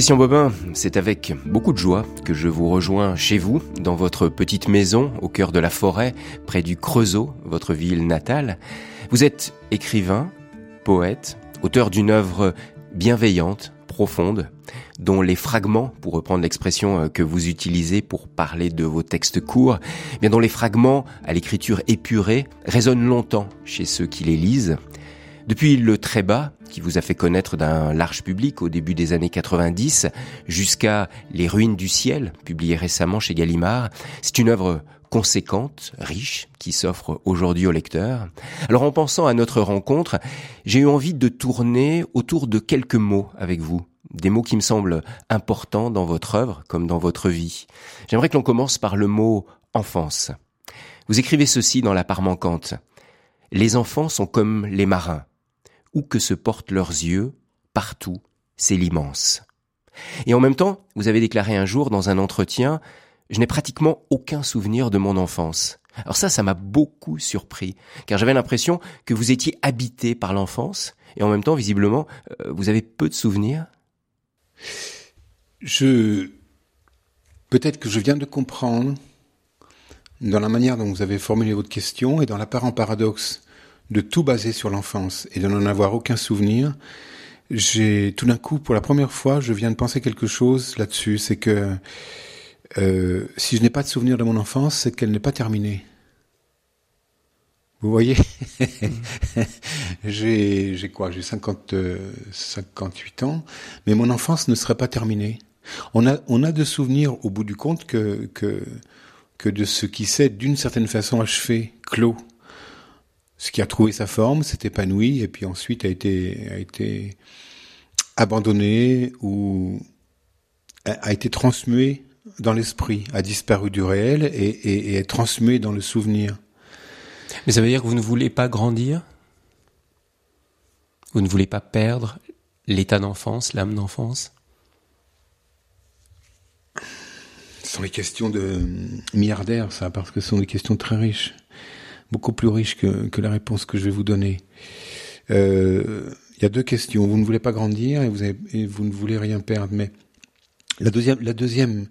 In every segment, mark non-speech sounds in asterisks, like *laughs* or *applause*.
Christian Bobin, c'est avec beaucoup de joie que je vous rejoins chez vous, dans votre petite maison au cœur de la forêt, près du Creusot, votre ville natale. Vous êtes écrivain, poète, auteur d'une œuvre bienveillante, profonde, dont les fragments, pour reprendre l'expression euh, que vous utilisez pour parler de vos textes courts, eh bien dont les fragments à l'écriture épurée résonnent longtemps chez ceux qui les lisent. Depuis le très bas, qui vous a fait connaître d'un large public au début des années 90, jusqu'à Les ruines du ciel, publié récemment chez Gallimard, c'est une œuvre conséquente, riche, qui s'offre aujourd'hui au lecteur. Alors en pensant à notre rencontre, j'ai eu envie de tourner autour de quelques mots avec vous. Des mots qui me semblent importants dans votre œuvre comme dans votre vie. J'aimerais que l'on commence par le mot enfance. Vous écrivez ceci dans la part manquante. Les enfants sont comme les marins où que se portent leurs yeux, partout, c'est l'immense. Et en même temps, vous avez déclaré un jour dans un entretien, je n'ai pratiquement aucun souvenir de mon enfance. Alors ça, ça m'a beaucoup surpris, car j'avais l'impression que vous étiez habité par l'enfance, et en même temps, visiblement, euh, vous avez peu de souvenirs. Je... Peut-être que je viens de comprendre, dans la manière dont vous avez formulé votre question, et dans l'apparent paradoxe de tout baser sur l'enfance et de n'en avoir aucun souvenir, j'ai tout d'un coup, pour la première fois, je viens de penser quelque chose là-dessus. C'est que euh, si je n'ai pas de souvenir de mon enfance, c'est qu'elle n'est pas terminée. Vous voyez *laughs* J'ai quoi? J'ai 50 58 ans, mais mon enfance ne serait pas terminée. On a on a de souvenirs au bout du compte que que que de ce qui s'est d'une certaine façon achevé, clos ce qui a trouvé sa forme, s'est épanoui et puis ensuite a été a été abandonné ou a été transmué dans l'esprit, a disparu du réel et, et, et, est transmué dans le souvenir. Mais ça veut dire que vous ne voulez pas grandir? Vous ne voulez pas perdre l'état d'enfance, l'âme d'enfance? Ce sont des questions de milliardaires, ça, parce que ce sont des questions très riches beaucoup plus riche que, la réponse que je vais vous donner. Euh, il y a deux questions. Vous ne voulez pas grandir et vous, avez, vous ne voulez rien perdre. Mais la deuxième, la deuxième,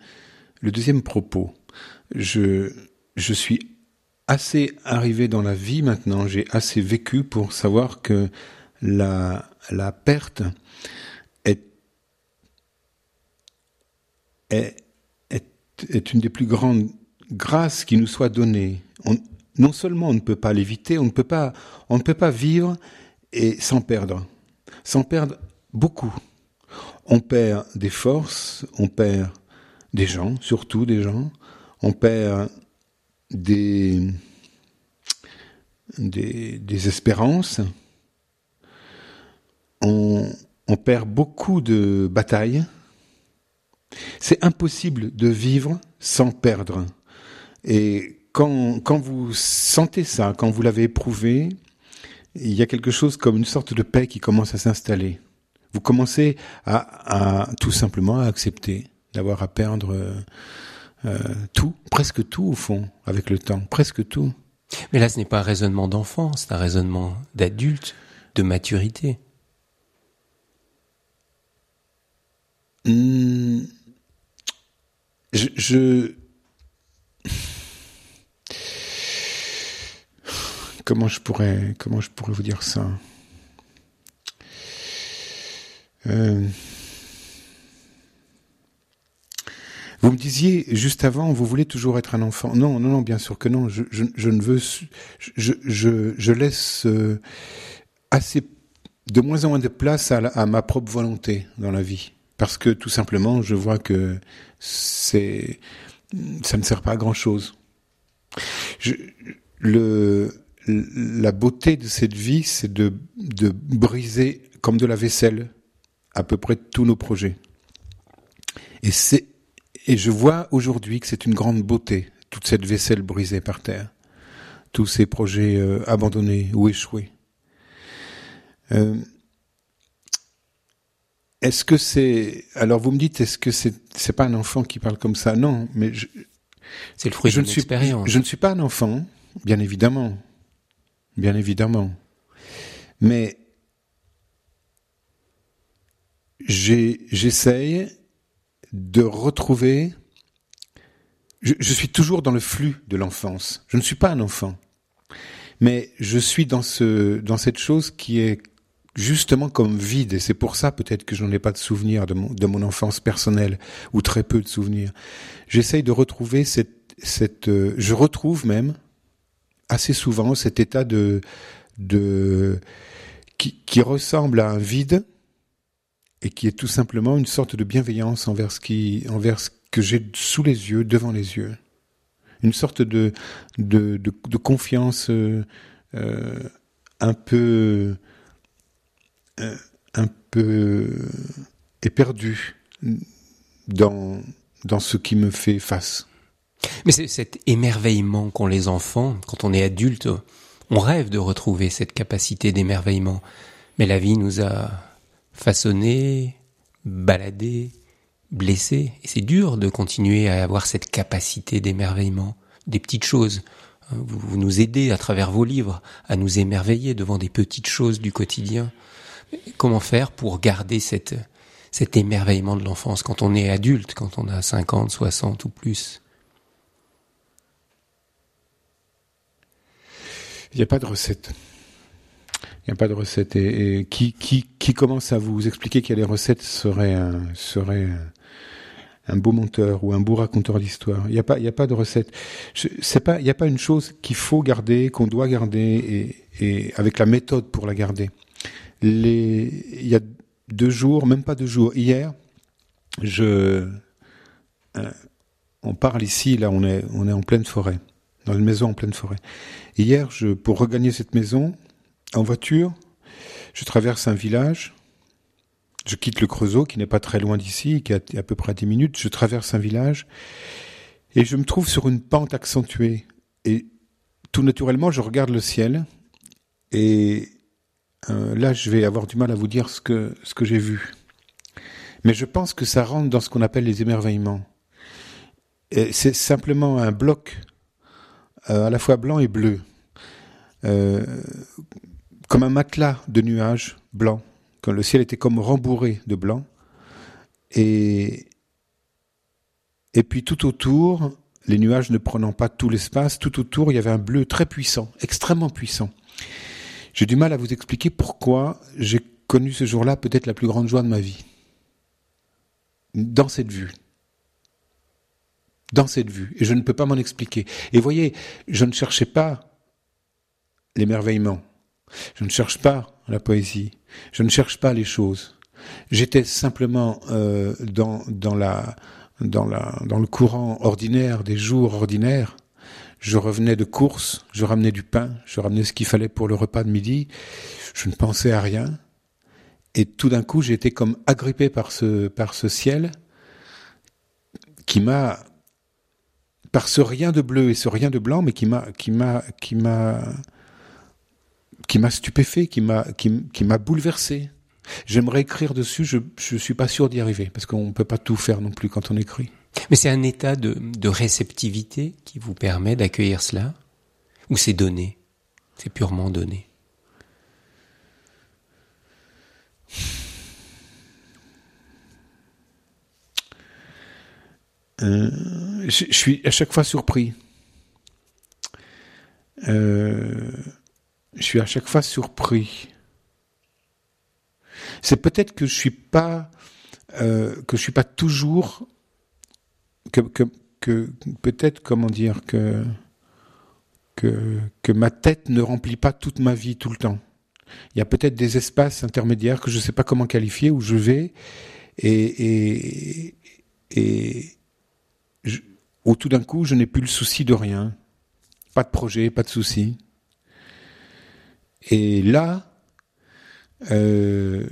le deuxième propos, je, je suis assez arrivé dans la vie maintenant, j'ai assez vécu pour savoir que la, la perte est, est, est, une des plus grandes grâces qui nous soit donnée. On, non seulement on ne peut pas l'éviter, on ne peut pas, vivre et sans perdre, sans perdre beaucoup. On perd des forces, on perd des gens, surtout des gens, on perd des espérances, on, on perd beaucoup de batailles. C'est impossible de vivre sans perdre. Et quand, quand vous sentez ça, quand vous l'avez éprouvé, il y a quelque chose comme une sorte de paix qui commence à s'installer. Vous commencez à, à, tout simplement à accepter d'avoir à perdre euh, tout, presque tout au fond, avec le temps, presque tout. Mais là, ce n'est pas un raisonnement d'enfant, c'est un raisonnement d'adulte, de maturité. Mmh, je, je comment je pourrais, comment je pourrais vous dire ça? Euh, Vous me disiez juste avant, vous voulez toujours être un enfant. Non, non, non, bien sûr que non. Je, ne veux, je, laisse euh, assez, de moins en moins de place à, ma propre volonté dans la vie, parce que tout simplement, je vois que c'est, ça ne sert pas à grand chose. Le, la beauté de cette vie, c'est de, de briser comme de la vaisselle à peu près tous nos projets. Et c'est et je vois aujourd'hui que c'est une grande beauté toute cette vaisselle brisée par terre, tous ces projets euh, abandonnés ou échoués. Euh, est-ce que c'est alors vous me dites est-ce que c'est c'est pas un enfant qui parle comme ça? Non, mais c'est le fruit je ne suis je ne suis pas un enfant, bien évidemment bien évidemment. Mais j'essaye de retrouver. Je, suis toujours dans le flux de l'enfance. Je ne suis pas un enfant, mais je suis dans ce dans cette chose qui est justement comme vide, et c'est pour ça peut-être que je n'en ai pas de souvenirs de mon, de mon enfance personnelle, ou très peu de souvenirs. J'essaye de retrouver cette, cette euh, je retrouve même assez souvent cet état de, de qui, qui, ressemble à un vide et qui est tout simplement une sorte de bienveillance envers ce qui, envers ce que j'ai sous les yeux, devant les yeux, une sorte de de, de, de confiance euh, euh, un peu euh, un peu éperdu dans, dans ce qui me fait face. Mais c'est cet émerveillement qu'ont les enfants quand on est adulte. On rêve de retrouver cette capacité d'émerveillement. Mais la vie nous a façonnés, baladés, blessés. Et c'est dur de continuer à avoir cette capacité d'émerveillement. Des petites choses. Vous, vous nous aidez à travers vos livres à nous émerveiller devant des petites choses du quotidien. Comment faire pour garder cet émerveillement de l'enfance quand on est adulte, quand on a 50, 60 ou plus? Il n'y a pas de recette. Il n'y a pas de recette. Et, qui, qui, qui commence à vous expliquer qu'il y a des recettes serait un, serait un, beau monteur ou un beau raconteur d'histoire? Il n'y a pas, il n'y a pas de recette. C'est pas, il n'y a pas une chose qu'il faut garder, qu'on doit garder et, et avec la méthode pour la garder il y a deux jours, même pas deux jours, hier, je, euh, on parle ici, là, on est, on est en pleine forêt, dans une maison en pleine forêt. Hier, je, pour regagner cette maison, en voiture, je traverse un village, je quitte le Creusot, qui n'est pas très loin d'ici, qui est à peu près à 10 minutes, je traverse un village, et je me trouve sur une pente accentuée. Et tout naturellement, je regarde le ciel, et euh, là, je vais avoir du mal à vous dire ce que, ce que j'ai vu. Mais je pense que ça rentre dans ce qu'on appelle les émerveillements. C'est simplement un bloc euh, à la fois blanc et bleu, euh, comme un matelas de nuages blancs, quand le ciel était comme rembourré de blanc. Et, et puis tout autour, les nuages ne prenant pas tout l'espace, tout autour, il y avait un bleu très puissant, extrêmement puissant. J'ai du mal à vous expliquer pourquoi j'ai connu ce jour-là peut-être la plus grande joie de ma vie. Dans cette vue. Dans cette vue. Et je ne peux pas m'en expliquer. Et voyez, je ne cherchais pas l'émerveillement. Je ne cherche pas la poésie. Je ne cherche pas les choses. J'étais simplement euh, dans, dans, la, dans, la, dans le courant ordinaire des jours ordinaires je revenais de course, je ramenais du pain, je ramenais ce qu'il fallait pour le repas de midi. Je ne pensais à rien. Et tout d'un coup, été comme agrippé par ce, par ce ciel qui m'a, par ce rien de bleu et ce rien de blanc, mais qui m'a, qui m'a, qui m'a, stupéfait, qui m'a, bouleversé. J'aimerais écrire dessus, je, je suis pas sûr d'y arriver, parce qu'on peut pas tout faire non plus quand on écrit. Mais c'est un état de, de, réceptivité qui vous permet d'accueillir cela? Ou c'est donné? C'est purement donné? Euh, je, suis à chaque fois surpris. Euh, je suis à chaque fois surpris. C'est peut-être que je suis pas euh, que je suis pas toujours que, que, que peut-être, comment dire, que, que, que ma tête ne remplit pas toute ma vie tout le temps. Il y a peut-être des espaces intermédiaires que je ne sais pas comment qualifier où je vais et, et, et tout d'un coup je n'ai plus le souci de rien. Pas de projet, pas de souci. Et là, euh,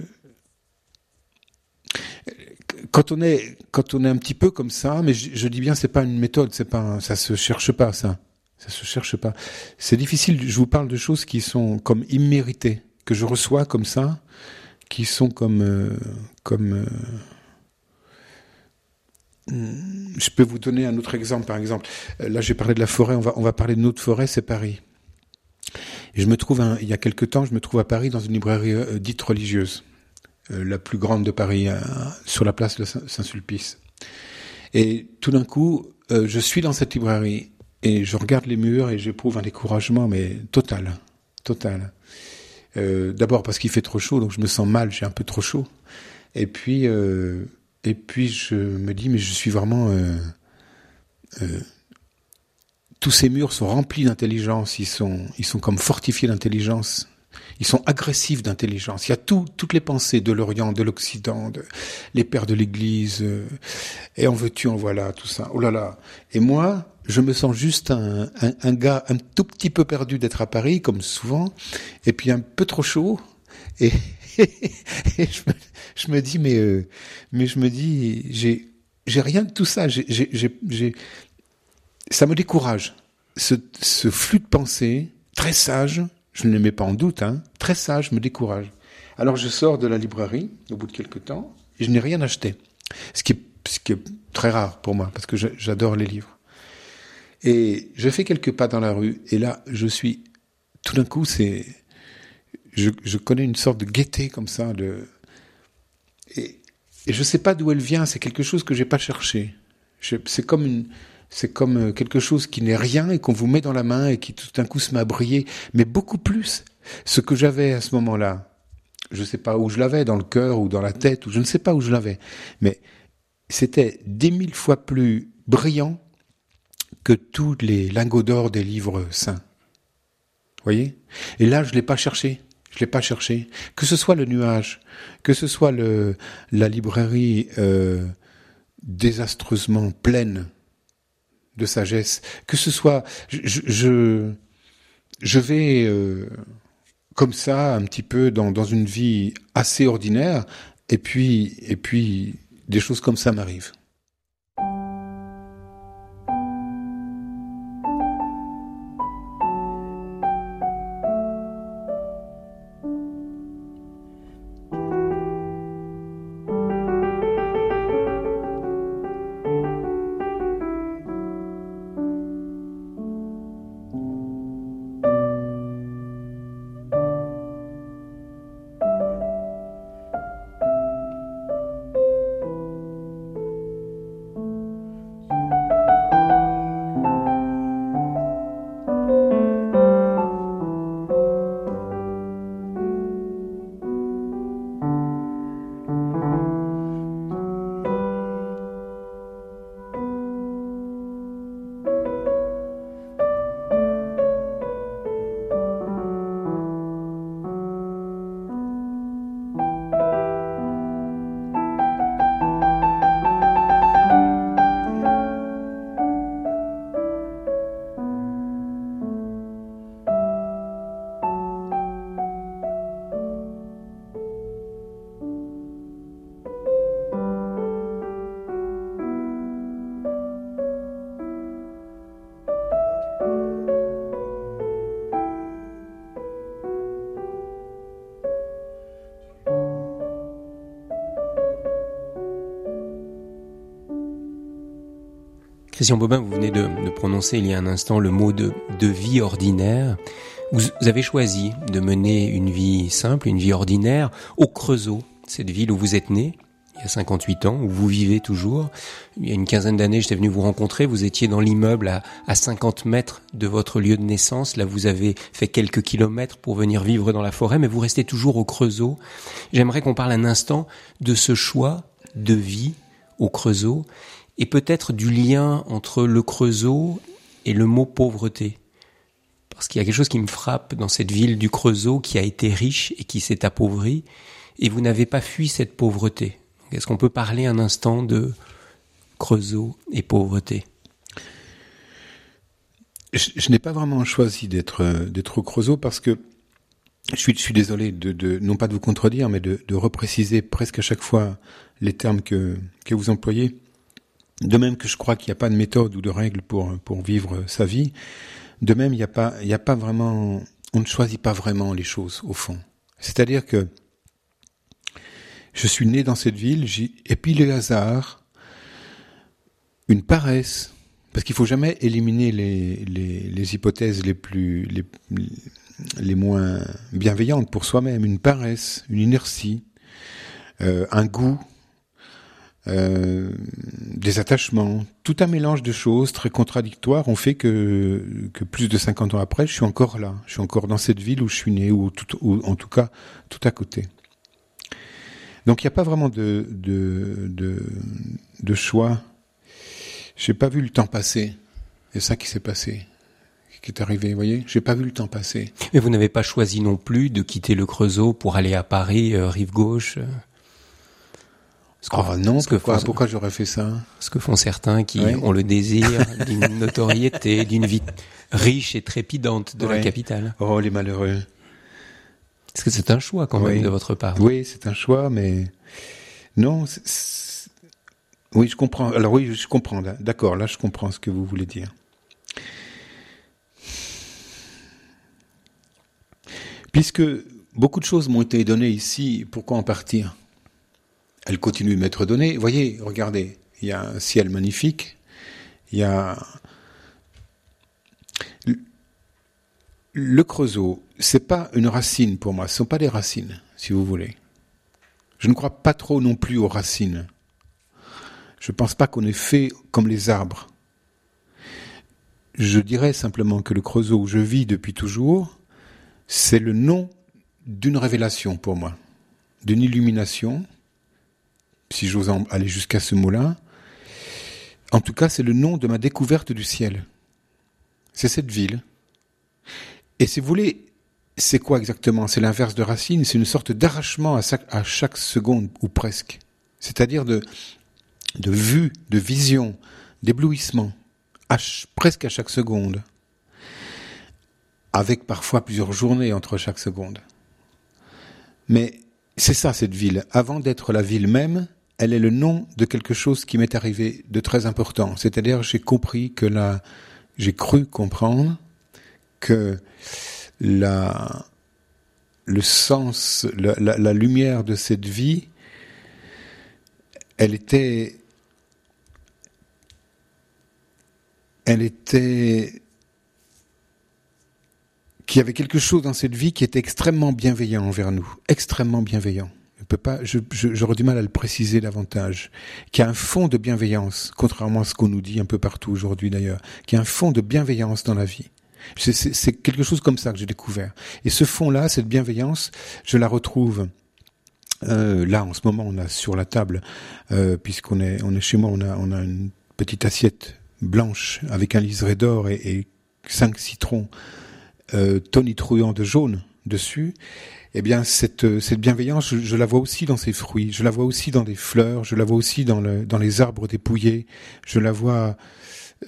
quand on est quand on est un petit peu comme ça, mais je, dis bien c'est pas une méthode, c'est pas ça se cherche pas ça, ça se cherche pas. C'est difficile. Je vous parle de choses qui sont comme imméritées que je reçois comme ça, qui sont comme euh, comme euh, je peux vous donner un autre exemple, par exemple. Là, j'ai parlé de la forêt. On va on va parler de notre forêt, c'est Paris. Je me trouve un, il y a quelque temps, je me trouve à Paris dans une librairie euh, dite religieuse. Euh, la plus grande de Paris, euh, sur la place de Saint-Sulpice. Et tout d'un coup, euh, je suis dans cette librairie et je regarde les murs et j'éprouve un découragement, mais total, total. Euh, D'abord parce qu'il fait trop chaud, donc je me sens mal, j'ai un peu trop chaud. Et puis, euh, et puis je me dis, mais je suis vraiment. Euh, euh, tous ces murs sont remplis d'intelligence, ils sont, ils sont comme fortifiés d'intelligence. Ils sont agressifs d'intelligence. Il y a tout, toutes les pensées de l'Orient, de l'Occident, de, les pères de l'Église, euh, et en veux-tu, en voilà, tout ça. Oh là là. Et moi, je me sens juste un, un, gars un tout petit peu perdu d'être à Paris, comme souvent, et puis un peu trop chaud. Et, *laughs* et je, me, je, me, dis, mais, euh, mais je me dis, j'ai, j'ai rien de tout ça. J'ai, j'ai, ça me décourage. Ce, ce flux de pensée, très sage, je ne le mets pas en doute, hein, très sage, me décourage. Alors je sors de la librairie au bout de quelques temps et je n'ai rien acheté, ce qui, est, ce qui est très rare pour moi parce que j'adore les livres. Et je fais quelques pas dans la rue et là je suis tout d'un coup c'est je, je, connais une sorte de gaieté comme ça de et, je sais pas d'où elle vient c'est quelque chose que j'ai pas cherché c'est comme une c'est comme euh, quelque chose qui n'est rien et qu'on vous met dans la main et qui tout d'un coup se met à briller, mais beaucoup plus. Ce que j'avais à ce moment-là, je ne sais pas où je l'avais, dans le cœur ou dans la tête, ou je ne sais pas où je l'avais, mais c'était dix mille fois plus brillant que tous les lingots d'or des livres saints. Voyez? Et là, je l'ai pas cherché. Je l'ai pas cherché. Que ce soit le nuage, que ce soit la librairie euh, désastreusement pleine de sagesse, que ce soit, je, je, je vais euh, comme ça un petit peu dans, dans une vie assez ordinaire, et puis, et puis des choses comme ça m'arrivent. Christian Bobin, vous venez de, de, prononcer il y a un instant le mot de, de vie ordinaire. Vous, avez choisi de mener une vie simple, une vie ordinaire, au Creusot, cette ville où vous êtes né, il y a 58 ans, où vous vivez toujours. Il y a une quinzaine d'années, j'étais venu vous rencontrer, vous étiez dans l'immeuble à, à 50 mètres de votre lieu de naissance. Là, vous avez fait quelques kilomètres pour venir vivre dans la forêt, mais vous restez toujours au Creusot. J'aimerais qu'on parle un instant de ce choix de vie au Creusot et peut-être du lien entre le Creusot et le mot pauvreté. Parce qu'il y a quelque chose qui me frappe dans cette ville du Creusot qui a été riche et qui s'est appauvrie, et vous n'avez pas fui cette pauvreté. Est-ce qu'on peut parler un instant de Creusot et pauvreté? Je, n'ai pas vraiment choisi d'être d'être au Creusot parce que je suis, désolé de, non pas de vous contredire, mais de, de repréciser presque à chaque fois les termes que, que vous employez. De même que je crois qu'il n'y a pas de méthode ou de règle pour, pour vivre sa vie, de même, il n'y a pas, a pas vraiment, on ne choisit pas vraiment les choses, au fond. C'est-à-dire que je suis né dans cette ville, et puis le hasard, une paresse, parce qu'il faut jamais éliminer les, les, les hypothèses les plus, les, les moins bienveillantes pour soi-même, une paresse, une inertie, euh, un goût, euh, des attachements, tout un mélange de choses très contradictoires ont fait que, que plus de 50 ans après, je suis encore là. Je suis encore dans cette ville où je suis né, ou, tout, ou en tout cas tout à côté. Donc il n'y a pas vraiment de, de, de, de choix. J'ai pas vu le temps passer. C'est ça qui s'est passé, qui est arrivé. Vous voyez, j'ai pas vu le temps passer. Mais vous n'avez pas choisi non plus de quitter le Creusot pour aller à Paris, euh, rive gauche. Ce que- Oh non, ce que pourquoi, font- pourquoi j'aurais fait ça? Ce que font certains qui Ouais. ont le désir d'une *laughs* notoriété, d'une vie riche et trépidante de la capitale. Oh, les malheureux. Est-ce que c'est un choix quand Oui. même de votre part? Oui, c'est un choix, mais non. Oui, je comprends. Alors oui, je comprends. là. D'accord, là, je comprends ce que vous voulez dire. Puisque beaucoup de choses m'ont été données ici, pourquoi en partir? Elles continuent de m'être données. Vous voyez, regardez, il y a un ciel magnifique, il y a le Creusot, c'est pas une racine pour moi, ce sont pas des racines, si vous voulez. Je ne crois pas trop non plus aux racines. Je pense pas qu'on est fait comme les arbres. Je dirais simplement que le Creusot où je vis depuis toujours, c'est le nom d'une révélation pour moi, d'une illumination, si j'ose aller jusqu'à ce mot-là. En tout cas, c'est le nom de ma découverte du ciel. C'est cette ville. Et si vous voulez, c'est quoi exactement? C'est l'inverse de racine, c'est une sorte d'arrachement à, chaque- seconde, ou presque. C'est-à-dire de, de vue, de vision, d'éblouissement, presque à chaque seconde. Avec parfois plusieurs journées entre chaque seconde. Mais c'est ça cette ville. Avant d'être la ville même, elle est le nom de quelque chose qui m'est arrivé de très important. C'est-à-dire j'ai compris que la, j'ai cru comprendre que la, le sens, la, lumière de cette vie, elle était, elle était, qu'il y avait quelque chose dans cette vie qui était extrêmement bienveillant envers nous, extrêmement bienveillant. Pas, je, je- j'aurais du mal à le préciser davantage. Qui a un fond de bienveillance, contrairement à ce qu'on nous dit un peu partout aujourd'hui d'ailleurs, qui a un fond de bienveillance dans la vie. C'est- C'est c'est quelque chose comme ça que j'ai découvert. Et ce fond-là, cette bienveillance, je la retrouve euh, là en ce moment. On a sur la table, euh, puisqu'on est on est chez moi, on a on a une petite assiette blanche avec un liseré d'or et, et cinq citrons euh, tonitruants de jaune dessus. Eh bien, cette, euh, cette bienveillance, je, je la vois aussi dans ces fruits, je la vois aussi dans des fleurs, je la vois aussi dans, le, dans les arbres dépouillés, je la vois,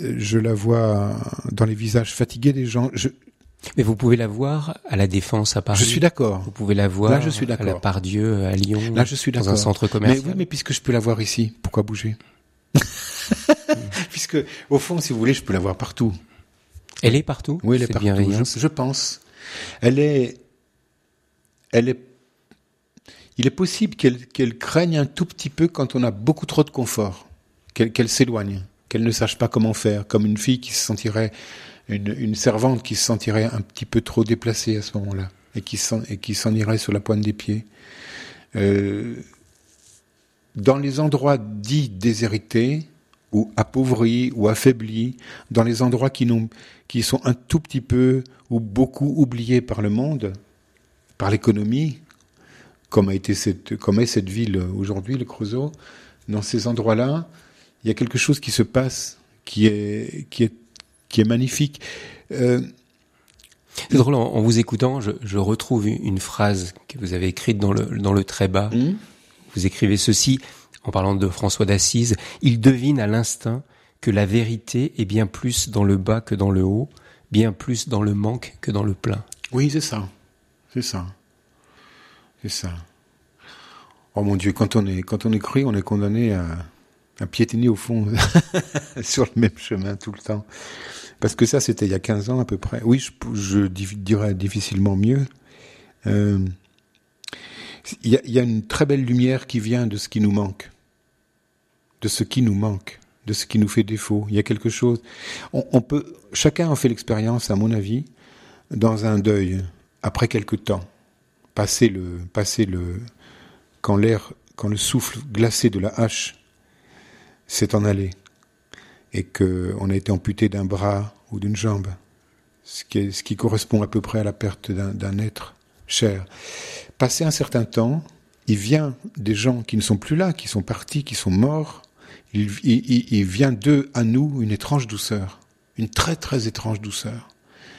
euh, je la vois dans les visages fatigués des gens. Je, Mais vous pouvez la voir à la Défense à Paris. je suis d'accord. Vous pouvez la voir Là, je suis à la. Pardieu à Lyon. Là, je suis dans un centre Mais commercial. oui, mais puisque je peux la voir ici, pourquoi bouger? *laughs* Puisque, au fond, si vous voulez, je peux la voir partout. Elle est partout. Oui, elle est partout. Je, je pense. Elle est, Il est possible qu'elle craigne un tout petit peu quand on a beaucoup trop de confort, qu'elle s'éloigne, qu'elle ne sache pas comment faire, comme une fille qui se sentirait, une, servante qui se sentirait un petit peu trop déplacée à ce moment-là et qui s'en irait sur la pointe des pieds. Euh, dans les endroits dits déshérités ou appauvris ou affaiblis, dans les endroits qui sont un tout petit peu ou beaucoup oubliés par le monde, par l'économie, comme, a été cette, comme est cette ville aujourd'hui, le Creusot, dans ces endroits-là, il y a quelque chose qui se passe qui est, qui est, qui est magnifique. Euh, C'est drôle, en, en vous écoutant, je, je retrouve une phrase que vous avez écrite dans le, dans le très bas. hmm Vous écrivez ceci, en parlant de François d'Assise, il devine à l'instinct que la vérité est bien plus dans le bas que dans le haut, bien plus dans le manque que dans le plein. Oui, c'est ça. C'est ça. C'est ça. Oh mon Dieu, quand on est, quand on est cru, on est condamné à, à piétiner au fond *laughs* sur le même chemin tout le temps. Parce que ça, c'était il y a 15 ans à peu près. Oui, je, je di- dirais difficilement mieux. Euh, Il y, a, une très belle lumière qui vient de ce qui nous manque. De ce qui nous manque. De ce qui nous fait défaut. Il y a quelque chose. On peut, chacun en fait l'expérience, à mon avis, dans un deuil, après quelque temps, passer le, passer le, quand l'air, quand le souffle glacé de la hache s'est en allé et qu'on a été amputé d'un bras ou d'une jambe, ce qui, correspond à peu près à la perte d'un être cher. Passé un certain temps, il vient des gens qui ne sont plus là, qui sont partis, qui sont morts, il vient d'eux à nous une étrange douceur, une très très étrange douceur,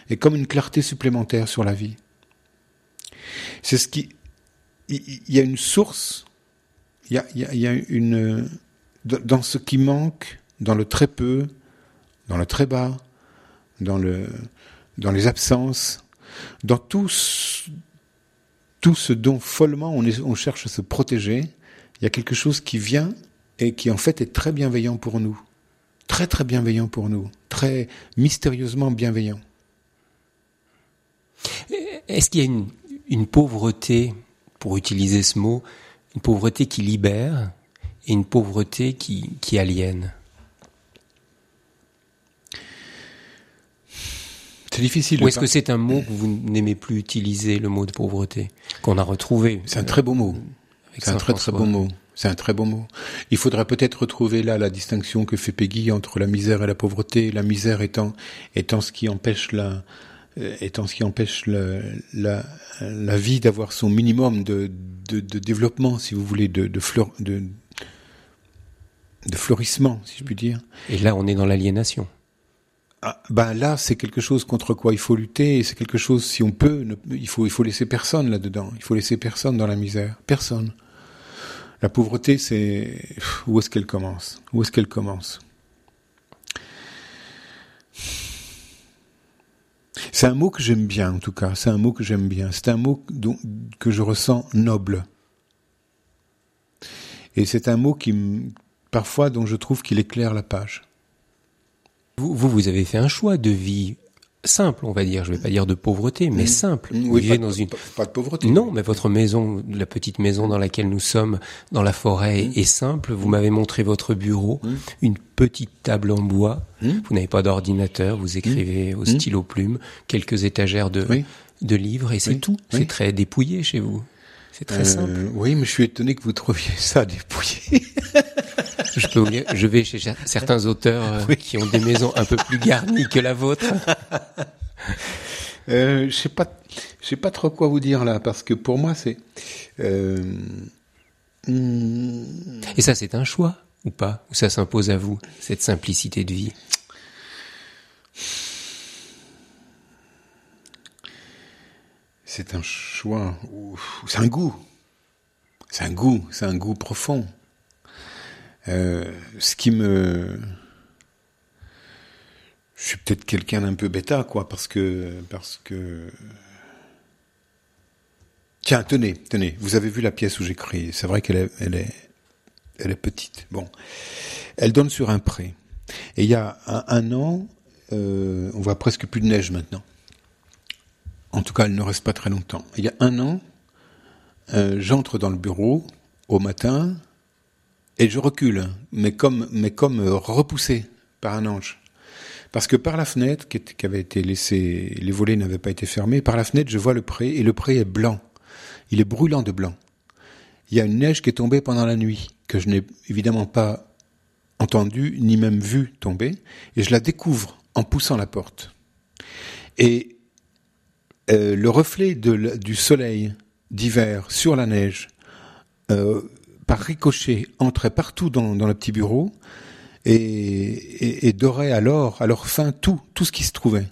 et comme une clarté supplémentaire sur la vie. C'est ce qui, il y a une source, il y a, une, dans ce qui manque, dans le très peu, dans le très bas, dans le, dans les absences, dans tout, tout ce dont follement on, on cherche à se protéger, il y a quelque chose qui vient et qui en fait est très bienveillant pour nous. Très très bienveillant pour nous. Très mystérieusement bienveillant. Est-ce qu'il y a une, une pauvreté, pour utiliser ce mot, une pauvreté qui libère et une pauvreté qui, qui aliène C'est difficile. Ou est-ce que c'est un mot que vous n'aimez plus utiliser, le mot de pauvreté, qu'on a retrouvé? C'est un très beau mot. C'est un très très beau mot. C'est un très beau mot. Il faudrait peut-être retrouver là la distinction que fait Peggy entre la misère et la pauvreté. La misère étant étant ce qui empêche la étant ce qui empêche la, la, la vie d'avoir son minimum de, de, de, développement, si vous voulez, de, de, fleur, de, de florissement, si je puis dire. Et là, on est dans l'aliénation. Ah, ben là, c'est quelque chose contre quoi il faut lutter, et c'est quelque chose, si on peut, ne, il faut, il faut laisser personne là-dedans. Il faut laisser personne dans la misère. Personne. La pauvreté, c'est où est-ce qu'elle commence? Où est-ce qu'elle commence? C'est un mot que j'aime bien, en tout cas. C'est un mot que j'aime bien. C'est un mot que je ressens noble. Et c'est un mot qui, parfois, dont je trouve qu'il éclaire la page. Vous, vous avez fait un choix de vie simple, on va dire. Je vais pas dire de pauvreté, mais mmh. simple. Vous oui, vivez dans une pas, de pauvreté. Non, mais votre maison, la petite maison dans laquelle nous sommes, dans la forêt, mmh. est simple. Vous m'avez montré votre bureau, mmh. une petite table en bois. Vous n'avez pas d'ordinateur. Vous écrivez au stylo plume, quelques étagères de oui. de livres et c'est tout. C'est très dépouillé chez vous. C'est très euh, simple. Oui, mais je suis étonné que vous trouviez ça dépouillé. *laughs* je, peux je vais chez certains auteurs euh, oui. qui ont des maisons un peu plus garnies que la vôtre. *laughs* Euh, je sais pas, je sais pas trop quoi vous dire là, parce que pour moi c'est. Euh... Hmm... Et ça, c'est un choix ou pas? Ou ça s'impose à vous cette simplicité de vie? C'est un choix, c'est un goût, c'est un goût, c'est un goût profond. Euh, ce qui me, je suis peut-être quelqu'un d'un peu bêta, quoi, parce que, parce que, tiens, tenez, tenez, vous avez vu la pièce où j'écris. C'est vrai qu'elle est, elle est, elle est petite. Bon, elle donne sur un pré. Et il y a un, an, euh, on voit presque plus de neige maintenant. En tout cas, elle ne reste pas très longtemps. Il y a un an, euh, j'entre dans le bureau au matin et je recule, mais comme, comme repoussé par un ange. Parce que par la fenêtre, qui, été laissée, les volets n'avaient pas été fermés, par la fenêtre, je vois le pré et le pré est blanc. Il est brûlant de blanc. Il y a une neige qui est tombée pendant la nuit, que je n'ai évidemment pas entendue ni même vue tomber, et je la découvre en poussant la porte. Et euh, le reflet du soleil d'hiver sur la neige, euh, par ricochet, entrait partout dans, le petit bureau et, dorait alors, à leur fin, tout, tout ce qui se trouvait.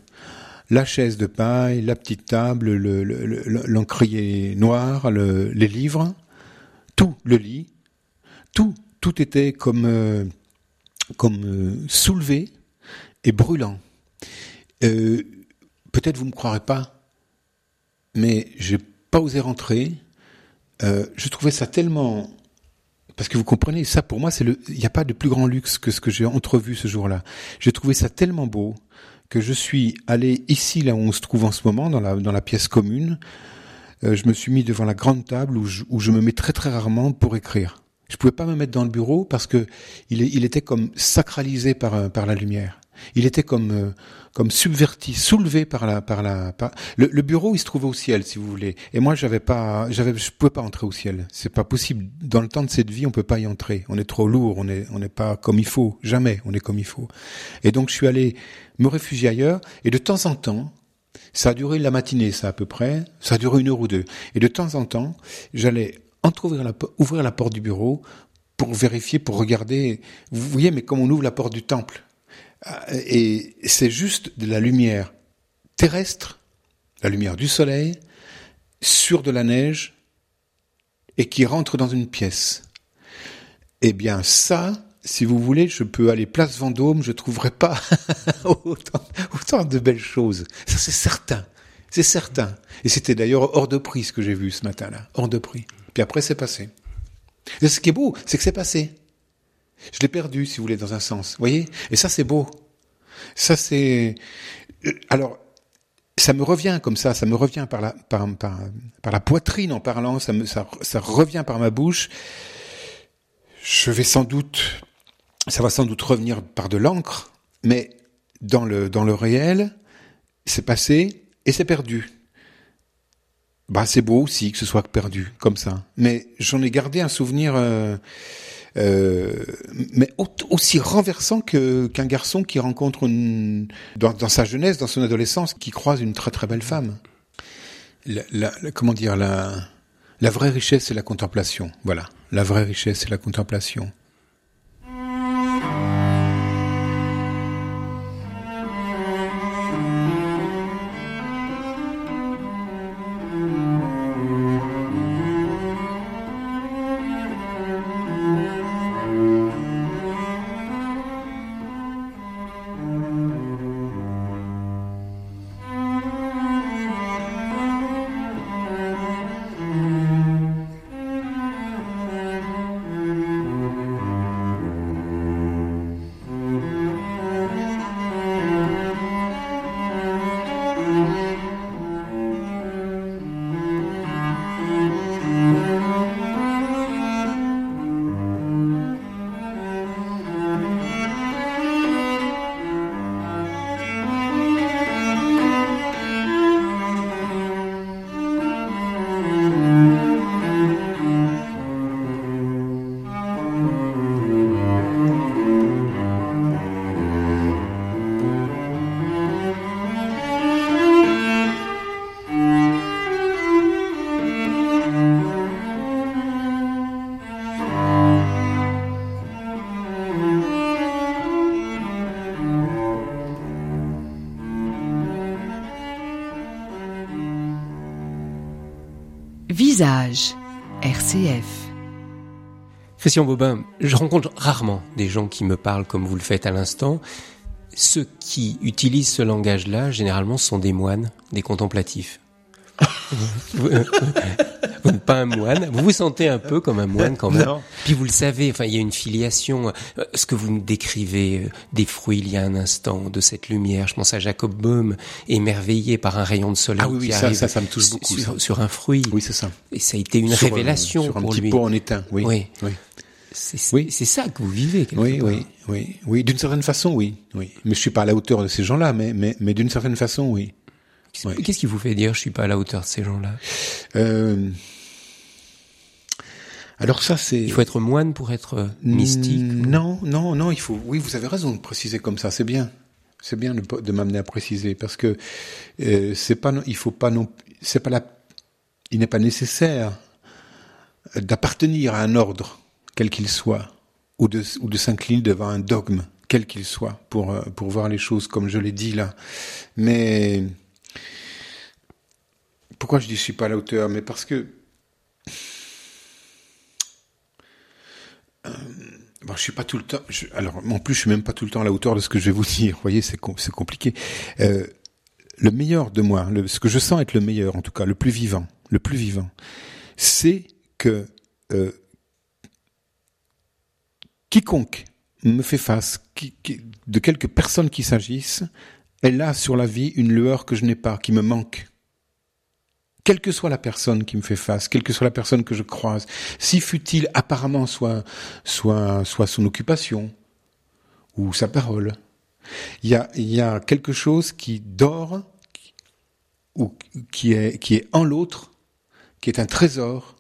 La chaise de paille, la petite table, l'encrier le, le, noir, les livres, tout, le lit, tout, tout était comme, euh, comme euh, soulevé et brûlant. Euh, Peut-être vous me croirez pas, mais j'ai pas osé rentrer. Je trouvais ça tellement parce que vous comprenez, ça pour moi, c'est le, il n'y a pas de plus grand luxe que ce que j'ai entrevu ce jour-là. J'ai trouvé ça tellement beau que je suis allé ici, là où on se trouve en ce moment, dans la, dans la pièce commune. Euh, je me suis mis devant la grande table où je, où je me mets très très rarement pour écrire. Je pouvais pas me mettre dans le bureau parce que il, il était comme sacralisé par, par la lumière. Il était comme euh, comme subverti, soulevé par la par la par... Le, le, bureau il se trouvait au ciel si vous voulez. Et moi j'avais pas j'avais je pouvais pas entrer au ciel. C'est pas possible. Dans le temps de cette vie on peut pas y entrer. On est trop lourd. On est on n'est pas comme il faut. Jamais on est comme il faut. Et donc je suis allé me réfugier ailleurs. Et de temps en temps ça a duré la matinée ça à peu près. Ça a duré une heure ou deux. Et de temps en temps j'allais entrouvrir la ouvrir la porte du bureau pour vérifier, pour regarder. Vous voyez, mais comme on ouvre la porte du temple, et c'est juste de la lumière terrestre, la lumière du soleil, sur de la neige, et qui rentre dans une pièce. Eh bien ça, si vous voulez, je peux aller place Vendôme, je trouverai pas *laughs* autant, autant, de belles choses. Ça c'est certain, c'est certain. Et c'était d'ailleurs hors de prix ce que j'ai vu ce matin-là, hors de prix. Puis après c'est passé. Et ce qui est beau, c'est que c'est passé. Je l'ai perdu, si vous voulez, dans un sens. Vous voyez? Et ça, c'est beau. Ça, c'est... Euh, alors, ça me revient comme ça, ça me revient par la, poitrine en parlant, ça revient par ma bouche. Je vais sans doute... Ça va sans doute revenir par de l'encre, mais dans le, dans le réel, c'est passé et c'est perdu. Bah, c'est beau aussi que ce soit perdu comme ça. Mais j'en ai gardé un souvenir euh, euh, mais aussi renversant qu'un garçon qui rencontre une, dans, sa jeunesse, dans son adolescence, qui croise une très très belle femme. Comment dire la la vraie richesse, c'est la contemplation. Voilà, la vraie richesse, c'est la contemplation. Visage, RCF. Christian Bobin, je rencontre rarement des gens qui me parlent comme vous le faites à l'instant. Ceux qui utilisent ce langage-là, généralement, sont des moines, des contemplatifs. *laughs* pas un moine. Vous vous sentez un peu comme un moine quand même. Puis vous le savez, enfin, il y a une filiation. Euh, ce que vous me décrivez euh, des fruits il y a un instant, de cette lumière. Je pense à Jacob Boehm, émerveillé par un rayon de soleil ah oui, qui arrive ça, ça, me touche beaucoup, sur, un fruit. Oui, c'est ça. Et ça a été une sur, révélation sur un pour petit lui. pot en éteint. Oui. Oui. oui. C'est oui. ça que vous vivez. Oui, oui, oui, oui. D'une certaine façon, oui, oui. Mais je suis pas à la hauteur de ces gens-là, mais, mais, mais d'une certaine façon, oui. Qu'est-ce qui vous fait dire je suis pas à la hauteur de ces gens-là? Euh... Alors ça c'est. Il faut être moine pour être mystique. Non, non, non. Il faut. Oui, vous avez raison de préciser comme ça. C'est bien. C'est bien de, de m'amener à préciser parce que euh, c'est pas. Il faut pas non. C'est pas la. Il n'est pas nécessaire d'appartenir à un ordre quel qu'il soit ou de ou de s'incliner devant un dogme quel qu'il soit pour pour voir les choses comme je l'ai dit là. Mais pourquoi je dis je suis pas à la hauteur? Mais parce que bon, je suis pas tout le temps. Alors, en plus, je suis même pas tout le temps à la hauteur de ce que je vais vous dire. Vous voyez, c'est compliqué. Euh, le meilleur de moi, ce que je sens être le meilleur, en tout cas, le plus vivant, le plus vivant, c'est que euh, quiconque me fait face, de quelque personne qu'il s'agisse, elle a sur la vie une lueur que je n'ai pas, qui me manque quelle que soit la personne qui me fait face, quelle que soit la personne que je croise, si fut-il apparemment soit, soit, soit son occupation ou sa parole, Il y a, il y a quelque chose qui dort, ou qui est, qui est en l'autre, qui est un trésor,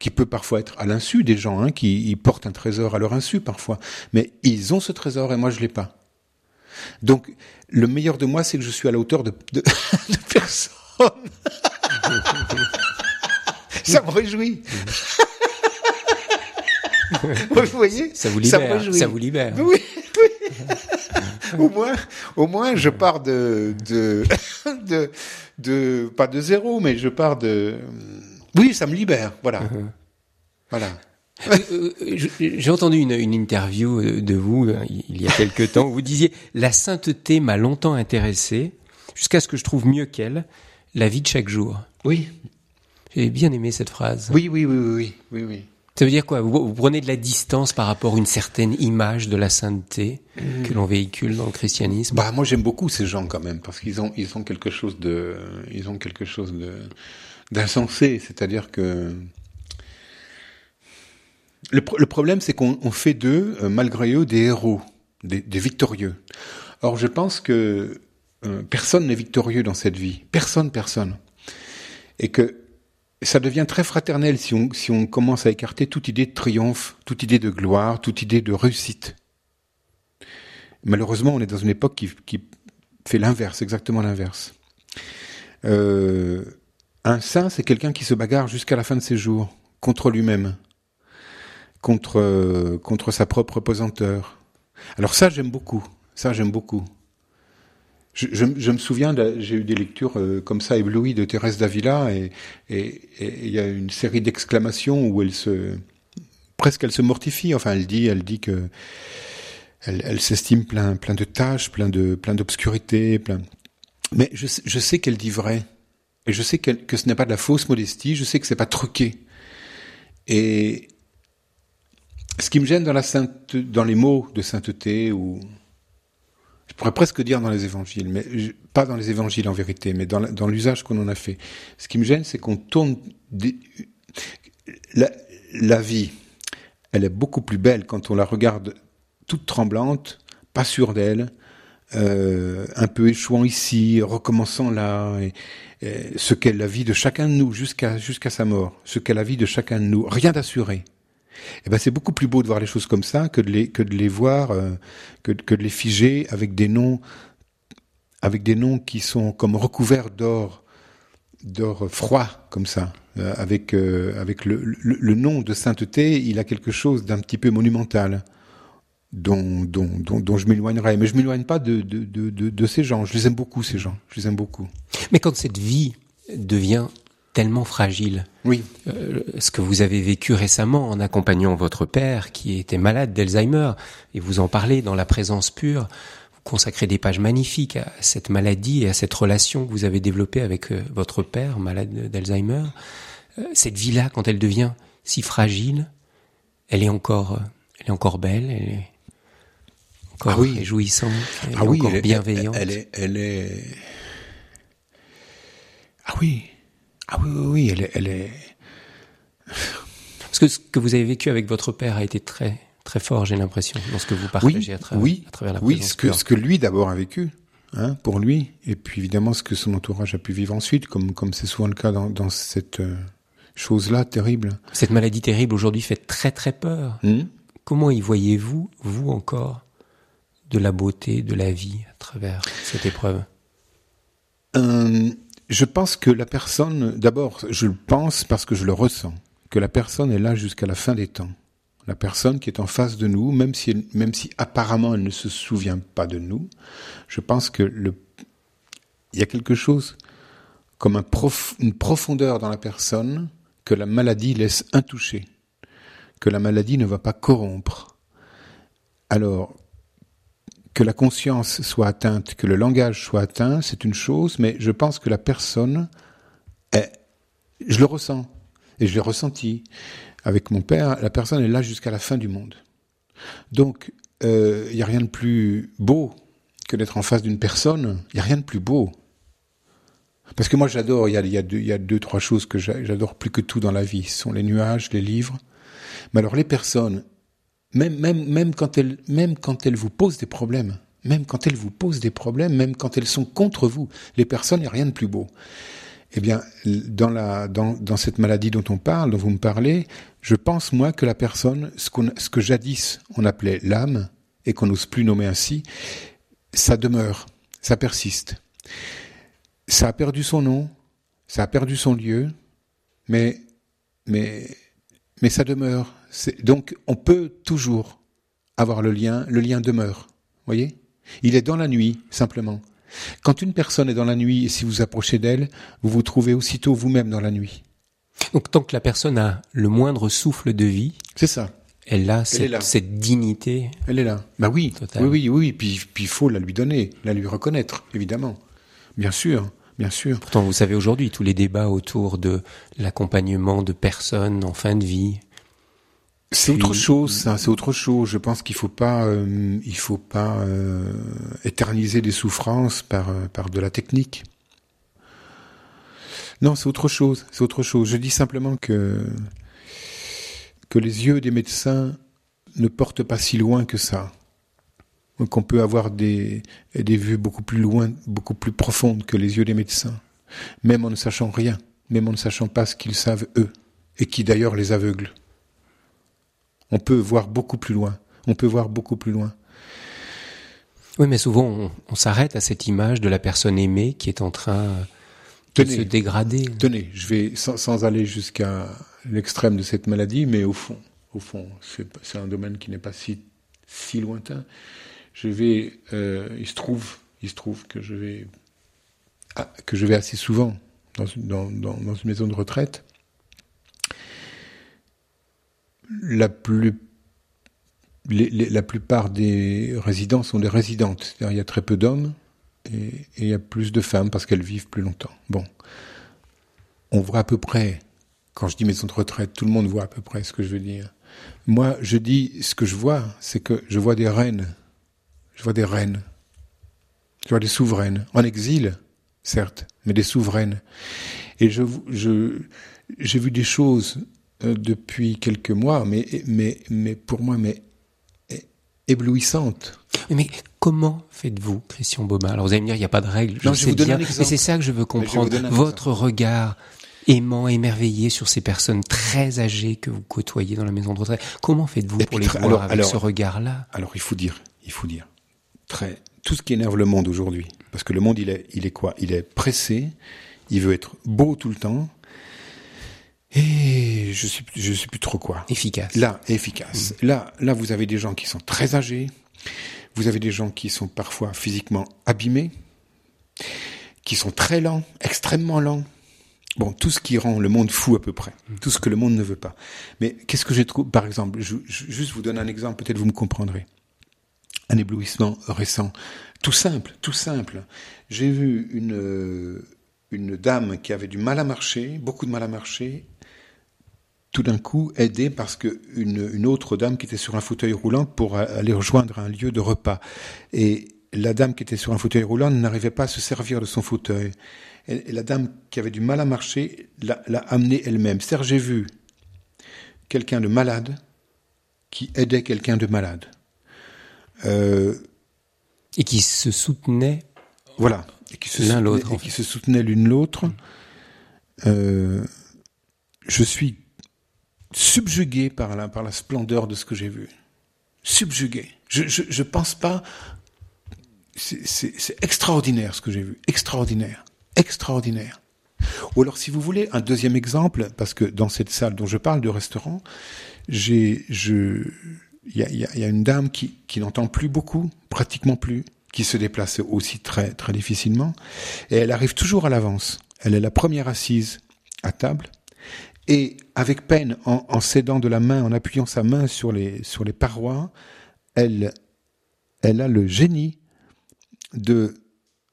qui peut parfois être à l'insu des gens, hein, qui ils portent un trésor à leur insu parfois, mais ils ont ce trésor et moi je l'ai pas. Donc le meilleur de moi, c'est que je suis à la hauteur de, de, *laughs* de personne. *laughs* Ça me réjouit. *laughs* vous voyez Ça vous libère. Ça, ça vous libère. Oui, oui. *laughs* au moins, au moins, je pars de, de, de, de, pas de zéro, mais je pars de. Oui, ça me libère. Voilà. Uh-huh. Voilà. Euh, euh, j'ai entendu une, une, interview de vous euh, il y a quelque temps où vous disiez la sainteté m'a longtemps intéressé jusqu'à ce que je trouve mieux qu'elle la vie de chaque jour. Oui. J'ai bien aimé cette phrase. Oui, oui, oui, oui, oui, oui. Ça veut dire quoi? Vous, prenez de la distance par rapport à une certaine image de la sainteté que l'on véhicule dans le christianisme? Bah moi j'aime beaucoup ces gens quand même parce qu'ils ont ils ont quelque chose de ils ont quelque chose de d'insensé, c'est-à-dire que le, le problème c'est qu'on fait d'eux euh, malgré eux des héros, des, des victorieux. Or je pense que euh, personne n'est victorieux dans cette vie, personne, personne, et que ça devient très fraternel si on, commence à écarter toute idée de triomphe, toute idée de gloire, toute idée de réussite. Malheureusement, on est dans une époque qui, qui fait l'inverse, exactement l'inverse. Euh, un saint, c'est quelqu'un qui se bagarre jusqu'à la fin de ses jours contre lui-même, contre, euh, contre sa propre pesanteur. Alors ça, j'aime beaucoup. Ça, j'aime beaucoup. Je, me souviens, j'ai eu des lectures euh, comme ça éblouies de Thérèse d'Avila et il y a une série d'exclamations où elle se presque elle se mortifie. Enfin, elle dit, elle dit que elle, s'estime plein plein de tâches, plein de plein d'obscurité. Mais je, sais qu'elle dit vrai et je sais que ce n'est pas de la fausse modestie. Je sais que c'est pas truqué. Et ce qui me gêne dans les mots de sainteté ou je pourrais presque dire dans les évangiles, mais pas dans les évangiles en vérité, mais dans, l'usage qu'on en a fait. Ce qui me gêne, c'est qu'on tourne des, la, vie. Elle est beaucoup plus belle quand on la regarde toute tremblante, pas sûre d'elle, euh, un peu échouant ici, recommençant là, ce qu'est la vie de chacun de nous jusqu'à sa mort, ce qu'est la vie de chacun de nous, rien d'assuré. Eh ben c'est beaucoup plus beau de voir les choses comme ça que de les que de les voir euh, que, que de les figer avec des noms avec des noms qui sont comme recouverts d'or d'or froid comme ça. Euh, avec euh, avec le, le, le, nom de sainteté il a quelque chose d'un petit peu monumental dont dont dont, dont je m'éloignerai. Mais je m'éloigne pas de de, de de ces gens. Je les aime beaucoup ces gens. Je les aime beaucoup. Mais quand cette vie devient tellement fragile. Oui. Euh, ce que vous avez vécu récemment en accompagnant votre père qui était malade d'Alzheimer, et vous en parlez dans La présence pure, vous consacrez des pages magnifiques à cette maladie et à cette relation que vous avez développée avec euh, votre père malade d'Alzheimer. Euh, cette vie-là, quand elle devient si fragile, elle est encore, elle est encore belle, elle est encore ah oui. réjouissante, elle ah est oui, encore elle, bienveillante. Elle, elle, est, elle est. Ah oui. Ah oui, oui, oui, elle est, elle est. Parce que ce que vous avez vécu avec votre père a été très, très fort, j'ai l'impression, dans ce que vous partagez oui, à, travers, oui, à travers la Oui, ce que, ce que lui d'abord a vécu, hein, pour lui, et puis évidemment ce que son entourage a pu vivre ensuite, comme comme c'est souvent le cas dans, dans cette euh, chose-là terrible. Cette maladie terrible aujourd'hui fait très très peur. Mmh. Comment y voyez-vous, vous encore, de la beauté, de la vie à travers cette épreuve? Euh, je pense que la personne, d'abord, je le pense parce que je le ressens, que la personne est là jusqu'à la fin des temps. La personne qui est en face de nous, même si, apparemment elle ne se souvient pas de nous, je pense que il y a quelque chose comme une profondeur dans la personne que la maladie laisse intouchée, que la maladie ne va pas corrompre. Alors, que la conscience soit atteinte, que le langage soit atteint, c'est une chose, mais je pense que la personne est, je le ressens, et je l'ai ressenti avec mon père, la personne est là jusqu'à la fin du monde. Donc, il euh, n'y a rien de plus beau que d'être en face d'une personne, il n'y a rien de plus beau. Parce que moi j'adore, il y a, y, a y a deux, trois choses que j'adore plus que tout dans la vie, ce sont les nuages, les livres. Mais alors les personnes, même, même, même, quand elle, même quand vous pose des problèmes, même quand elles vous posent des problèmes, même quand elles sont contre vous. Les personnes, il n'y a rien de plus beau. Eh bien, dans, la, dans, dans, cette maladie dont on parle, dont vous me parlez, je pense, moi, que la personne, ce, ce que jadis on appelait l'âme, et qu'on n'ose plus nommer ainsi, ça demeure, ça persiste. Ça a perdu son nom, ça a perdu son lieu, mais, mais, mais ça demeure. Donc, on peut toujours avoir le lien, le lien demeure. Voyez? Il est dans la nuit, simplement. Quand une personne est dans la nuit et si vous approchez d'elle, vous vous trouvez aussitôt vous-même dans la nuit. Donc tant que la personne a le moindre souffle de vie, c'est ça. Elle a cette, cette, dignité. Elle est là. Bah oui, oui, oui, oui. Puis il faut la lui donner, la lui reconnaître, évidemment. Bien sûr, bien sûr. Pourtant, vous savez aujourd'hui tous les débats autour de l'accompagnement de personnes en fin de vie. C'est autre chose, ça. C'est autre chose. Je pense qu'il faut pas, euh, il faut pas euh, éterniser des souffrances par euh, par de la technique. Non, c'est autre chose. C'est autre chose. Je dis simplement que que les yeux des médecins ne portent pas si loin que ça. Qu'on peut avoir des des vues beaucoup plus loin, beaucoup plus profondes que les yeux des médecins, même en ne sachant rien, même en ne sachant pas ce qu'ils savent eux, et qui d'ailleurs les aveugle. On peut voir beaucoup plus loin. On peut voir beaucoup plus loin. Oui, mais souvent on, s'arrête à cette image de la personne aimée qui est en train de se dégrader. Tenez, je vais sans, aller jusqu'à l'extrême de cette maladie, mais au fond, au fond, c'est un domaine qui n'est pas si si lointain. Je vais, euh, il se trouve, il se trouve que je vais ah, que je vais assez souvent dans, dans, dans une maison de retraite la plus la plupart des résidents sont des résidentes. Il y a très peu d'hommes et, il y a plus de femmes parce qu'elles vivent plus longtemps. Bon. On voit à peu près, quand je dis maison de retraite, tout le monde voit à peu près ce que je veux dire. Moi, je dis, ce que je vois, c'est que je vois des reines. Je vois des reines. Je vois des souveraines. En exil, certes, mais des souveraines. Et je, je, j'ai vu des choses depuis quelques mois, mais, mais, mais pour moi, mais éblouissante. Mais comment faites-vous, Christian Bobin Alors vous allez me dire, il n'y a pas de règle, je, sais bien, mais c'est ça que je veux comprendre. Votre regard aimant, émerveillé sur ces personnes très âgées que vous côtoyez dans la maison de retraite. Comment faites-vous pour les voir avec ce regard-là? Alors il faut dire, il faut dire, très tout ce qui énerve le monde aujourd'hui, parce que le monde il est, il est quoi? Il est pressé, il veut être beau tout le temps, et je sais, je sais plus trop quoi. Efficace. Là, efficace. Mm. Là, là, vous avez des gens qui sont très âgés. Vous avez des gens qui sont parfois physiquement abîmés, qui sont très lents, extrêmement lents. Bon, tout ce qui rend le monde fou à peu près, mm. tout ce que le monde ne veut pas. Mais qu'est-ce que j'ai trouvé Par exemple, je, juste vous donne un exemple, peut-être vous me comprendrez. Un éblouissement récent, tout simple, tout simple. J'ai vu une une dame qui avait du mal à marcher, beaucoup de mal à marcher, tout d'un coup aidée parce que une, autre dame qui était sur un fauteuil roulant pour aller rejoindre un lieu de repas. Et la dame qui était sur un fauteuil roulant n'arrivait pas à se servir de son fauteuil. Et, la dame qui avait du mal à marcher l'a, amenée elle-même. C'est-à-dire, j'ai vu quelqu'un de malade qui aidait quelqu'un de malade. Euh, et qui se soutenait. Voilà. Et qui se l'un l'autre. Et qui se soutenaient l'une l'autre. Euh, je suis subjugué par la, par la splendeur de ce que j'ai vu. Subjugué. Je, je, je pense pas. C'est extraordinaire ce que j'ai vu. Extraordinaire. Extraordinaire. Ou alors, si vous voulez, un deuxième exemple, parce que dans cette salle dont je parle de restaurant, j'ai, il y a, y a, une dame qui, qui n'entend plus beaucoup, pratiquement plus, qui se déplace aussi très, très difficilement, et elle arrive toujours à l'avance. Elle est la première assise à table, et avec peine, en, en de la main, en appuyant sa main sur les, sur les parois, elle, elle a le génie de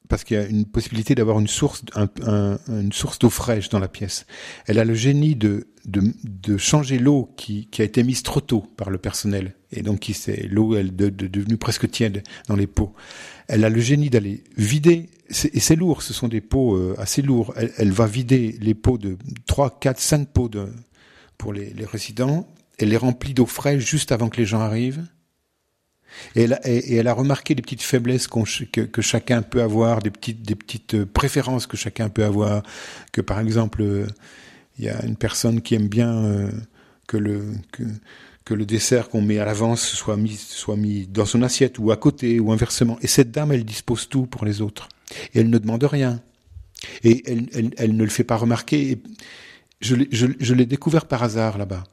parce qu'il y a une possibilité d'avoir une source, un, un, une source d'eau fraîche dans la pièce. Elle a le génie de, de, changer l'eau qui, qui a été mise trop tôt par le personnel et donc c'est l'eau de, devenue presque tiède dans les pots. Elle a le génie d'aller vider et c'est lourd, ce sont des pots euh, assez lourds. Elle, va vider les pots de 3, 4, 5 pots de, pour les résidents. Elle les remplit d'eau fraîche juste avant que les gens arrivent. Et elle, a, et, elle a remarqué les petites faiblesses que, chacun peut avoir, des petites, des petites préférences que chacun peut avoir. Que par exemple, il y a une personne qui aime bien euh, que le que, le dessert qu'on met à l'avance soit mis soit mis dans son assiette ou à côté ou inversement. Et cette dame, elle dispose tout pour les autres. Et elle ne demande rien. Et elle, elle, elle ne le fait pas remarquer. Je, je l'ai découvert par hasard là-bas.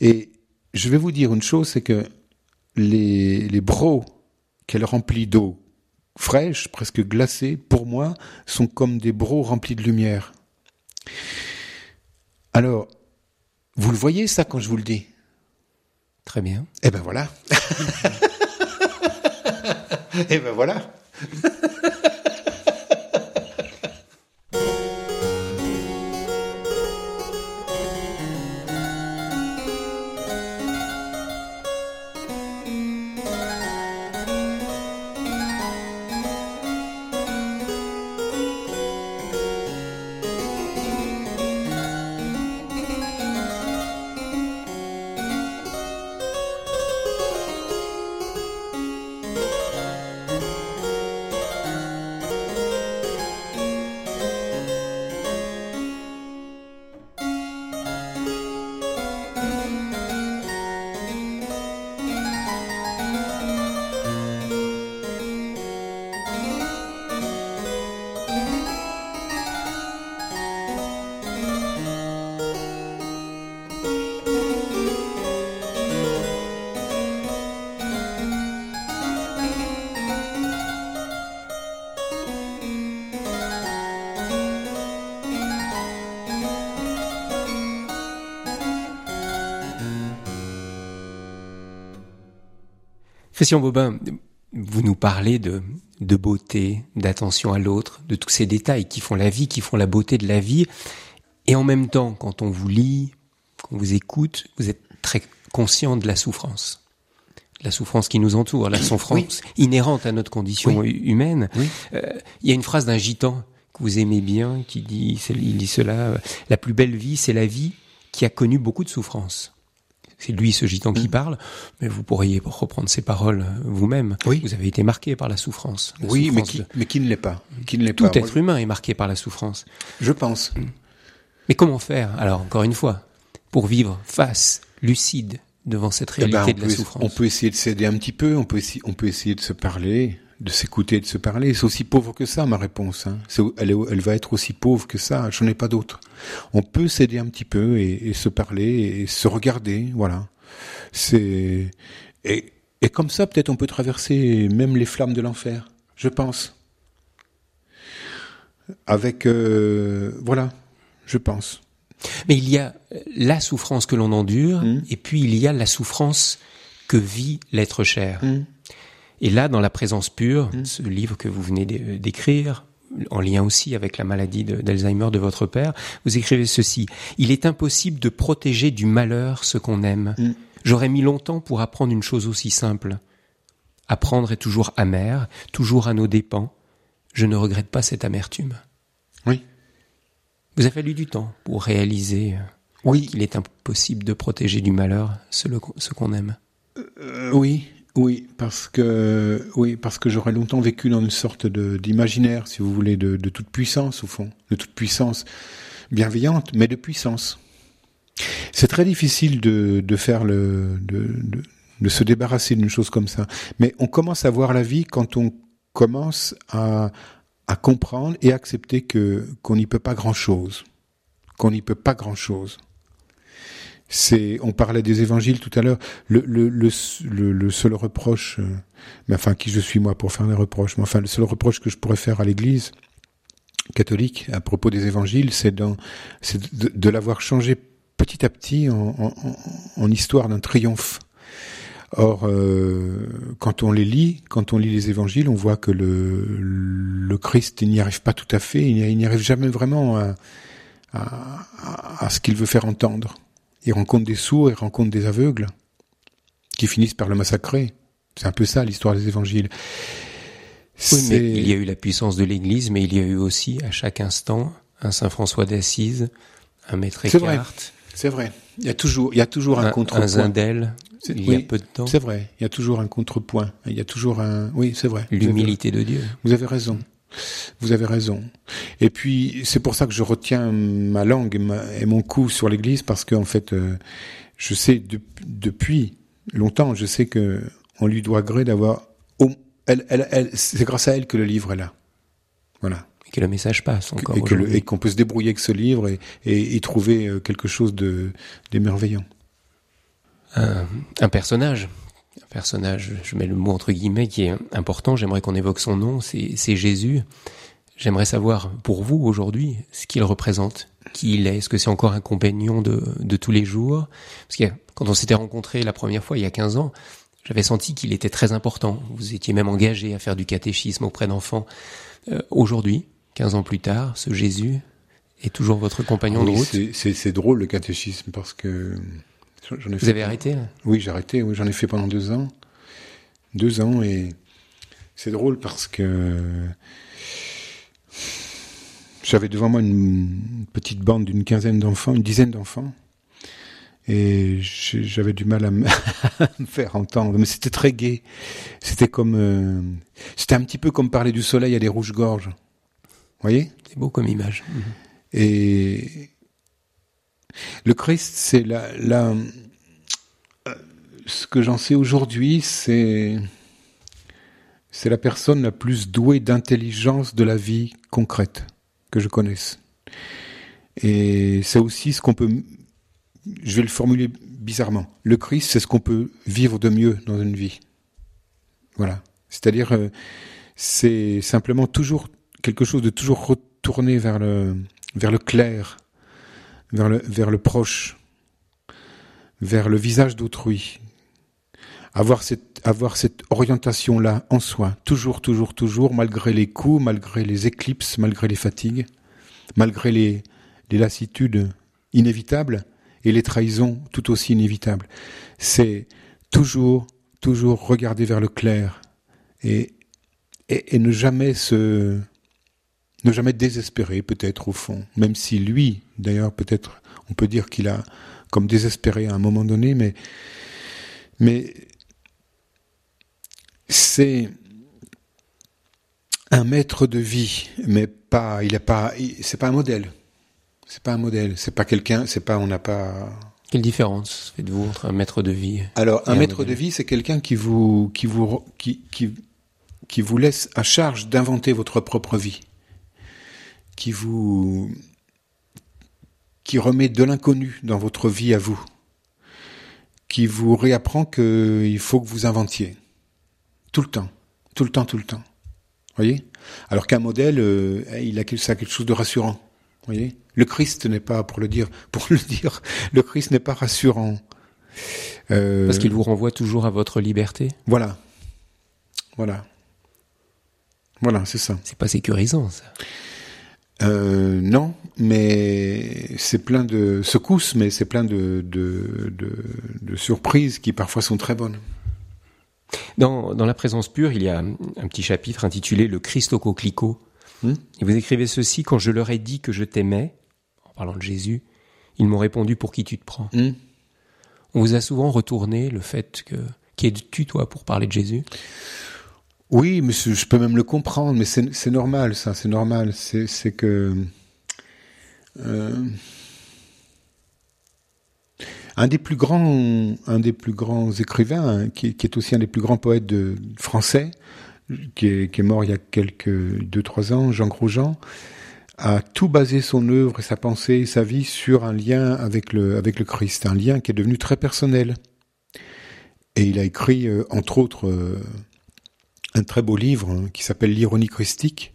Et je vais vous dire une chose, c'est que les, les brocs qu'elle remplit d'eau fraîche, presque glacée, pour moi, sont comme des brocs remplis de lumière. Alors, vous le voyez ça quand je vous le dis? Très bien. Eh ben voilà. *laughs* eh ben voilà. *laughs* Christian Bobin, vous nous parlez de, de beauté, d'attention à l'autre, de tous ces détails qui font la vie, qui font la beauté de la vie. Et en même temps, quand on vous lit, qu'on vous écoute, vous êtes très conscient de la souffrance. La souffrance qui nous entoure, la souffrance inhérente à notre condition humaine. Euh, il y a une phrase d'un gitan que vous aimez bien qui dit, il dit cela, la plus belle vie, c'est la vie qui a connu beaucoup de souffrance c'est lui ce gitan qui mm. parle, mais vous pourriez reprendre ces paroles vous-même. Oui. Vous avez été marqué par la souffrance. oui, mais, qui, mais qui ne l'est pas. Qui ne l'est Tout être humain est marqué par la souffrance. Je pense. Mm. Mais comment faire Alors encore une fois, pour vivre face, lucide devant cette eh ben, réalité de la souffrance? On peut essayer de s'aider un petit peu. On peut on peut essayer de se parler de s'écouter et de se parler. C'est aussi pauvre que ça, ma réponse. Hein. elle, elle, va être aussi pauvre que ça. J'en ai pas d'autre. On peut s'aider un petit peu et, se parler et se regarder. Voilà. C'est et, et comme ça, peut-être on peut traverser même les flammes de l'enfer. Je pense. Avec euh, voilà, je pense. Mais il y a la souffrance que l'on endure, mmh. et puis il y a la souffrance que vit l'être cher. Mmh. Et là, dans La présence pure, mmh. ce livre que vous venez d'écrire, en lien aussi avec la maladie d'Alzheimer de, votre père, vous écrivez ceci. Il est impossible de protéger du malheur ce qu'on aime. Mmh. J'aurais mis longtemps pour apprendre une chose aussi simple. Apprendre est toujours amer, toujours à nos dépens. Je ne regrette pas cette amertume. Oui. Vous avez fallu du temps pour réaliser euh, oui. qu'il est impossible de protéger du malheur ce, qu'on aime. Euh, oui, oui, parce que oui, parce que j'aurais longtemps vécu dans une sorte d'imaginaire, si vous voulez, de, de, toute puissance au fond, de toute puissance bienveillante, mais de puissance. C'est très difficile de, de faire le de, de, de se débarrasser d'une chose comme ça. Mais on commence à voir la vie quand on commence à à comprendre et accepter que qu'on n'y peut pas grand chose, qu'on n'y peut pas grand chose. C'est, on parlait des évangiles tout à l'heure. Le, le, le, le, seul reproche, euh, mais enfin, qui je suis moi pour faire des reproches, mais enfin, le seul reproche que je pourrais faire à l'Église catholique à propos des évangiles, c'est, de, de l'avoir changé petit à petit en, histoire d'un triomphe. Or, euh, quand on les lit, quand on lit les évangiles, on voit que le, le Christ n'y arrive pas tout à fait, il n'y arrive jamais vraiment à ce qu'il veut faire entendre. Il rencontre des sourds, il rencontre des aveugles, qui finissent par le massacrer. C'est un peu ça l'histoire des évangiles. Oui, mais il y a eu la puissance de l'Église, mais il y a eu aussi à chaque instant un Saint François d'Assise, un Maître Eckhart. C'est vrai. C'est vrai. Il y a toujours, il y a toujours un, un Un Zindel, il y a peu de temps. C'est vrai, il y a toujours un contrepoint, il y a toujours un... Oui, c'est vrai. L'humilité de Dieu. Vous avez raison. Vous avez raison. Et puis, c'est pour ça que je retiens ma langue et, mon coup sur l'Église, parce qu'en fait, euh, je sais depuis longtemps, je sais que on lui doit gré d'avoir... Elle, elle, elle, c'est grâce à elle que le livre est là. Voilà. Et que le message passe encore. Et, qu'on peut se débrouiller avec ce livre et, et trouver euh, quelque chose de d'émerveillant. Un, un, personnage, un personnage, je mets le mot entre guillemets, qui est important, j'aimerais qu'on évoque son nom, c'est Jésus. J'aimerais savoir, pour vous, aujourd'hui, ce qu'il représente, qui il est. Est-ce que c'est encore un compagnon de, de tous les jours? Parce que quand on s'était rencontrés la première fois, il y a 15 ans, j'avais senti qu'il était très important. Vous étiez même engagé à faire du catéchisme auprès d'enfants. Euh, aujourd'hui, 15 ans plus tard, ce Jésus est toujours votre compagnon de route? C'est drôle le catéchisme parce que... Ai Vous avez arrêté Oui, j'ai arrêté. Oui, j'en ai fait pendant deux ans. Deux ans et c'est drôle parce que j'avais devant moi une petite bande d'une quinzaine d'enfants, une dizaine d'enfants. Et j'avais du mal *laughs* à me, faire entendre. Mais c'était très gai. C'était comme, euh, c'était un petit peu comme parler du soleil à des rouges-gorges. Vous voyez? C'est beau comme image. Et le Christ, c'est la, la, euh, ce que j'en sais aujourd'hui, c'est, c'est la personne la plus douée d'intelligence de la vie concrète que je connaisse. Et c'est aussi ce qu'on peut, je vais le formuler bizarrement. Le Christ, c'est ce qu'on peut vivre de mieux dans une vie. Voilà. C'est-à-dire, euh, c'est simplement toujours quelque chose de toujours retourné vers le, vers le clair, vers le, vers le proche, vers le visage d'autrui. Avoir cette, avoir cette orientation-là en soi, toujours, toujours, toujours, malgré les coups, malgré les éclipses, malgré les fatigues, malgré les, les lassitudes inévitables et les trahisons tout aussi inévitables. C'est toujours, toujours regarder vers le clair et, et, et ne jamais se, ne jamais désespérer peut-être au fond, même si lui, d'ailleurs peut-être on peut dire qu'il a comme désespéré à un moment donné, mais, mais c'est un maître de vie, mais pas, il est pas, c'est pas un modèle, c'est pas un modèle, c'est pas quelqu'un, c'est pas, on n'a pas. Quelle différence faites-vous entre un maître de vie Alors, un, maître de vie, c'est quelqu'un qui vous, qui vous, qui, qui, qui vous laisse à charge d'inventer votre propre vie qui vous qui remet de l'inconnu dans votre vie à vous, qui vous réapprend qu'il faut que vous inventiez tout le temps, tout le temps, tout le temps. Voyez? Alors qu'un modèle, euh, il a ça quelque chose de rassurant. Voyez? Le Christ n'est pas, pour le dire, *laughs* pour le dire, le Christ n'est pas rassurant. Euh, Parce qu'il vous renvoie toujours à votre liberté. Voilà, voilà, voilà, c'est ça. C'est pas sécurisant, ça. Euh, non, mais c'est plein de secousses, mais c'est plein de, de, de, de, surprises qui parfois sont très bonnes. Dans, dans la présence pure, il y a un petit chapitre intitulé Le Christ au coquelicot. Hmm? Et vous écrivez ceci Quand je leur ai dit que je t'aimais, en parlant de Jésus, ils m'ont répondu Pour qui tu te prends? Hmm? On vous a souvent retourné le fait que qui es-tu toi pour parler de Jésus? Oui, mais je peux même le comprendre, mais c'est normal, ça, c'est normal. C'est que. Euh, un des plus grands, un des plus grands écrivains, hein, qui, est aussi un des plus grands poètes français, qui est, mort il y a quelques deux trois ans, Jean Grosjean, a tout basé son œuvre et sa pensée sa vie sur un lien avec le avec le Christ, un lien qui est devenu très personnel. Et il a écrit, euh, entre autres. Euh, un très beau livre hein, qui s'appelle L'ironie christique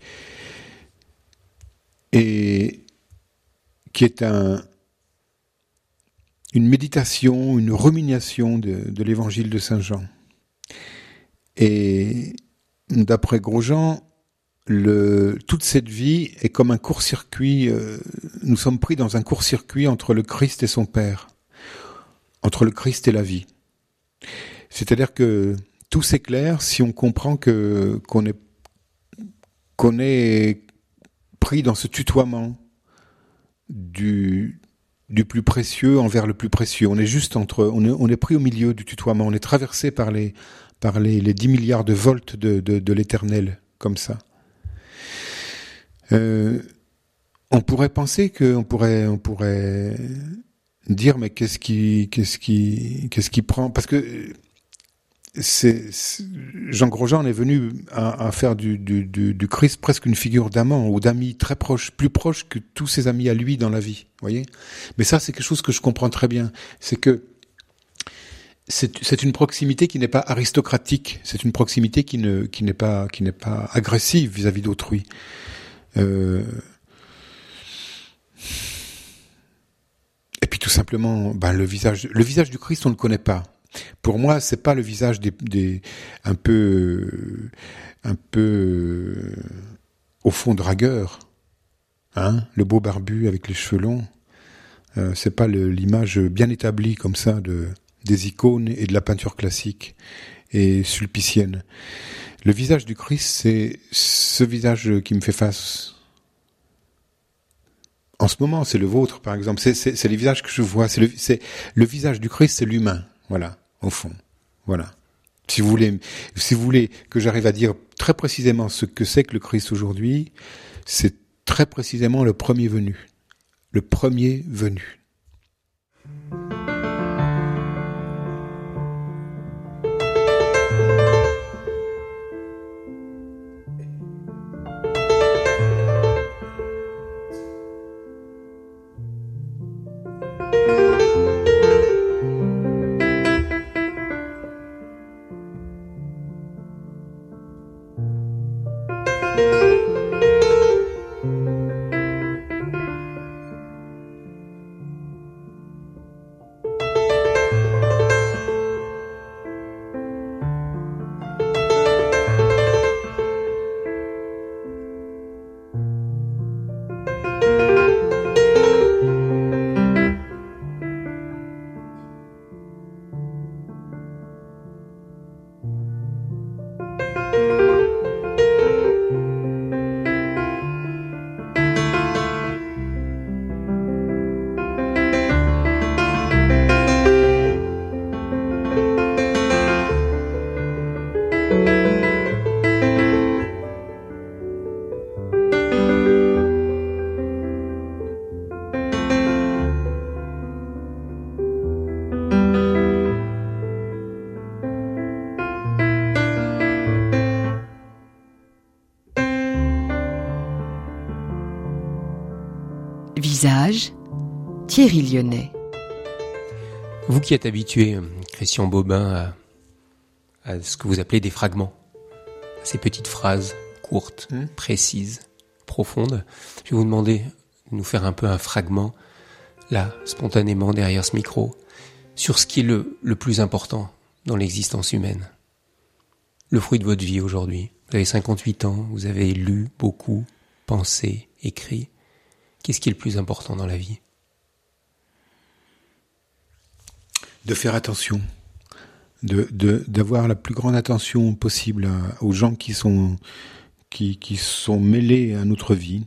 et qui est un, une méditation, une rumination de, l'évangile de Saint Jean. Et d'après Grosjean, le, toute cette vie est comme un court-circuit. Euh, nous sommes pris dans un court-circuit entre le Christ et son Père, entre le Christ et la vie. C'est-à-dire que tout s'éclaire si on comprend que qu'on est qu'on est pris dans ce tutoiement du du plus précieux envers le plus précieux. On est juste entre, on est, on est pris au milieu du tutoiement. On est traversé par les, par les, les 10 milliards de volts de, de, l'éternel, comme ça. Euh, on pourrait penser que, on pourrait, on pourrait dire, mais qu'est-ce qui, qu'est-ce qui, qu'est-ce qui prend, parce que c'est Jean Grosjean est venu à, faire du, du, Christ presque une figure d'amant ou d'ami très proche, plus proche que tous ses amis à lui dans la vie. Voyez? Mais ça, c'est quelque chose que je comprends très bien. C'est que c'est une proximité qui n'est pas aristocratique. C'est une proximité qui ne qui n'est pas qui n'est pas agressive vis-à-vis d'autrui. Euh, et puis tout simplement, ben, le visage le visage du Christ, on ne le connaît pas. Pour moi, c'est pas le visage des, des un peu un peu au fond dragueur, hein, le beau barbu avec les cheveux longs. Euh, c'est pas l'image bien établie comme ça de des icônes et de la peinture classique et sulpicienne. Le visage du Christ, c'est ce visage qui me fait face. En ce moment, c'est le vôtre, par exemple. C'est les visages que je vois. C'est le, le visage du Christ, c'est l'humain. Voilà au fond. Voilà. Si vous voulez, si vous voulez que j'arrive à dire très précisément ce que c'est que le Christ aujourd'hui, c'est très précisément le premier venu. Le premier venu. Thierry Lyonnais. Vous qui êtes habitué, Christian Bobin, à, ce que vous appelez des fragments, à ces petites phrases courtes, hmm. précises, profondes, je vais vous demander de nous faire un peu un fragment, là, spontanément, derrière ce micro, sur ce qui est le, le plus important dans l'existence humaine. Le fruit de votre vie aujourd'hui. Vous avez 58 ans, vous avez lu beaucoup, pensé, écrit. Qu'est-ce qui est le plus important dans la vie? De faire attention, de d'avoir la plus grande attention possible aux gens qui sont qui, qui sont mêlés à notre vie,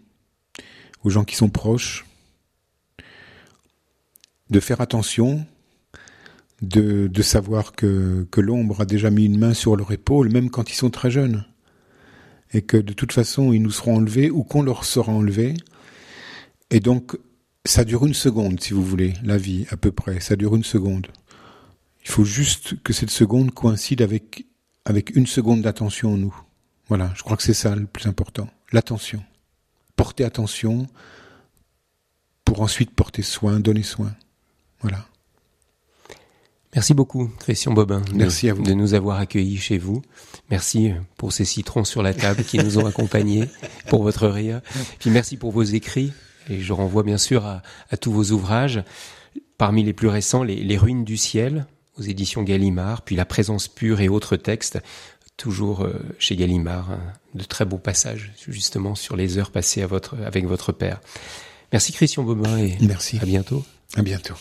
aux gens qui sont proches, de faire attention, de, de savoir que, que l'ombre a déjà mis une main sur leur épaule, même quand ils sont très jeunes, et que de toute façon ils nous seront enlevés ou qu'on leur sera enlevé. Et donc, ça dure une seconde, si vous voulez, la vie, à peu près, ça dure une seconde. Il faut juste que cette seconde coïncide avec, avec une seconde d'attention en nous. Voilà, je crois que c'est ça le plus important. L'attention. Porter attention pour ensuite porter soin, donner soin. Voilà. Merci beaucoup, Christian Bobin, Merci à vous. de nous avoir accueillis chez vous. Merci pour ces citrons sur la table qui nous ont *laughs* accompagnés, pour votre rire. Puis merci pour vos écrits. Et je renvoie bien sûr à, tous vos ouvrages. Parmi les plus récents, les Ruines du ciel, aux éditions Gallimard, puis La présence pure et autres textes, toujours euh, chez Gallimard, hein, de très beaux passages justement sur les heures passées avec votre père. Merci Christian Bobin et Merci. à bientôt. À bientôt.